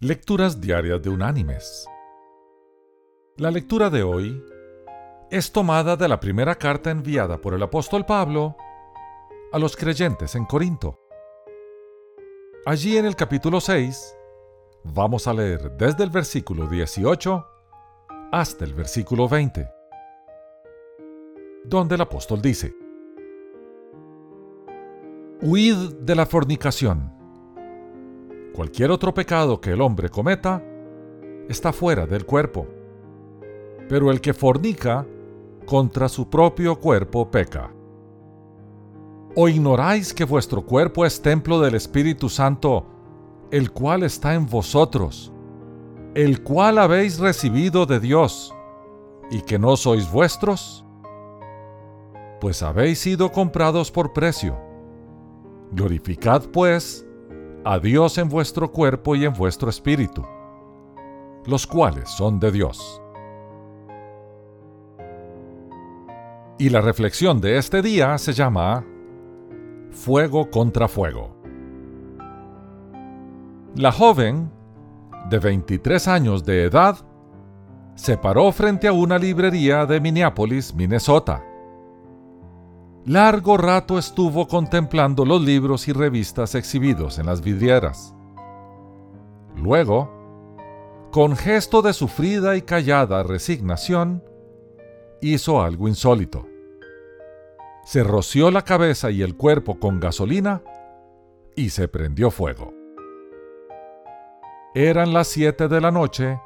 Lecturas Diarias de Unánimes. La lectura de hoy es tomada de la primera carta enviada por el apóstol Pablo a los creyentes en Corinto. Allí en el capítulo 6 vamos a leer desde el versículo 18 hasta el versículo 20, donde el apóstol dice, Huid de la fornicación Cualquier otro pecado que el hombre cometa está fuera del cuerpo. Pero el que fornica contra su propio cuerpo peca. ¿O ignoráis que vuestro cuerpo es templo del Espíritu Santo, el cual está en vosotros, el cual habéis recibido de Dios, y que no sois vuestros? Pues habéis sido comprados por precio. Glorificad, pues, a Dios en vuestro cuerpo y en vuestro espíritu, los cuales son de Dios. Y la reflexión de este día se llama Fuego contra Fuego. La joven, de 23 años de edad, se paró frente a una librería de Minneapolis, Minnesota Largo rato estuvo contemplando los libros y revistas exhibidos en las vidrieras. Luego, con gesto de sufrida y callada resignación, hizo algo insólito. Se roció la cabeza y el cuerpo con gasolina y se prendió fuego. Eran las 7 de la noche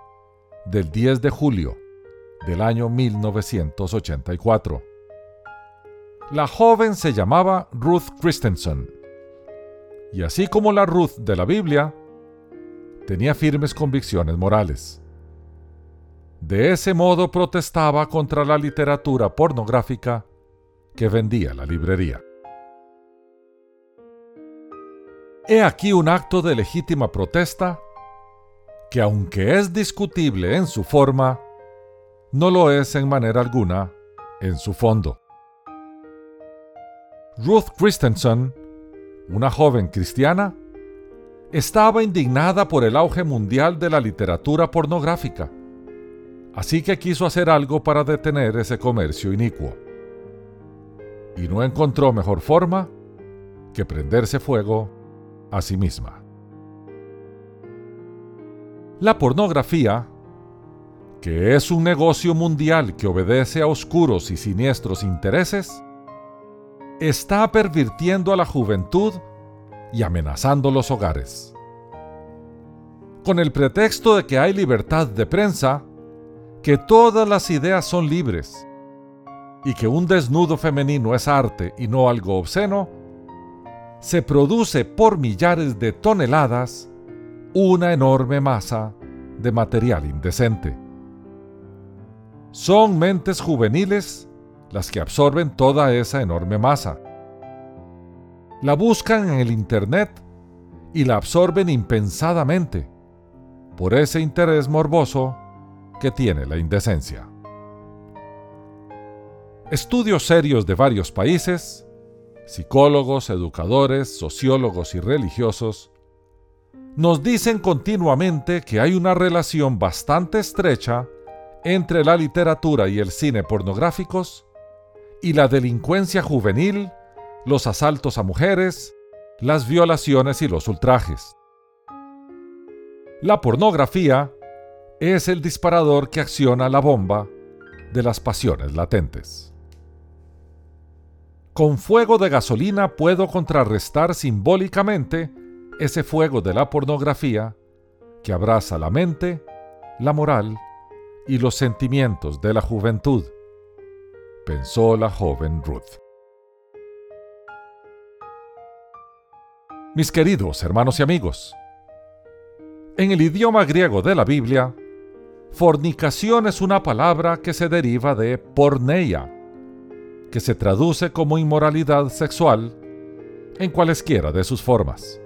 del 10 de julio del año 1984. La joven se llamaba Ruth Christensen. Y así como la Ruth de la Biblia, tenía firmes convicciones morales. De ese modo protestaba contra la literatura pornográfica que vendía la librería. He aquí un acto de legítima protesta que aunque es discutible en su forma, no lo es en manera alguna en su fondo. Ruth Christensen, una joven cristiana, estaba indignada por el auge mundial de la literatura pornográfica, así que quiso hacer algo para detener ese comercio inicuo. Y no encontró mejor forma que prenderse fuego a sí misma. La pornografía, que es un negocio mundial que obedece a oscuros y siniestros intereses, está pervirtiendo a la juventud y amenazando los hogares. Con el pretexto de que hay libertad de prensa, que todas las ideas son libres y que un desnudo femenino es arte y no algo obsceno, se produce por millares de toneladas una enorme masa de material indecente. Son mentes juveniles las que absorben toda esa enorme masa. La buscan en el Internet y la absorben impensadamente por ese interés morboso que tiene la indecencia. Estudios serios de varios países, psicólogos, educadores, sociólogos y religiosos, nos dicen continuamente que hay una relación bastante estrecha entre la literatura y el cine pornográficos y la delincuencia juvenil, los asaltos a mujeres, las violaciones y los ultrajes. La pornografía es el disparador que acciona la bomba de las pasiones latentes. Con fuego de gasolina puedo contrarrestar simbólicamente ese fuego de la pornografía que abraza la mente, la moral y los sentimientos de la juventud pensó la joven Ruth. Mis queridos hermanos y amigos, en el idioma griego de la Biblia, fornicación es una palabra que se deriva de porneia, que se traduce como inmoralidad sexual en cualesquiera de sus formas.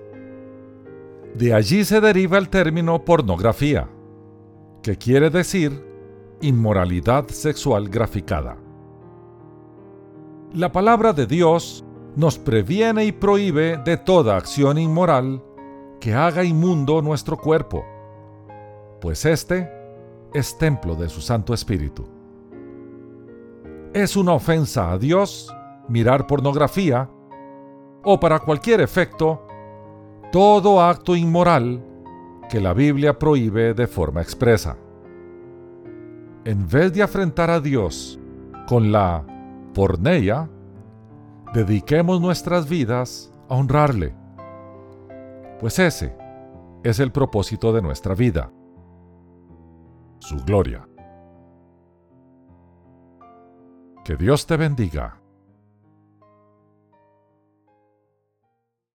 De allí se deriva el término pornografía, que quiere decir inmoralidad sexual graficada. La palabra de Dios nos previene y prohíbe de toda acción inmoral que haga inmundo nuestro cuerpo, pues éste es templo de su Santo Espíritu. Es una ofensa a Dios mirar pornografía o para cualquier efecto todo acto inmoral que la Biblia prohíbe de forma expresa. En vez de afrentar a Dios con la porneia, dediquemos nuestras vidas a honrarle, pues ese es el propósito de nuestra vida, su gloria. Que Dios te bendiga.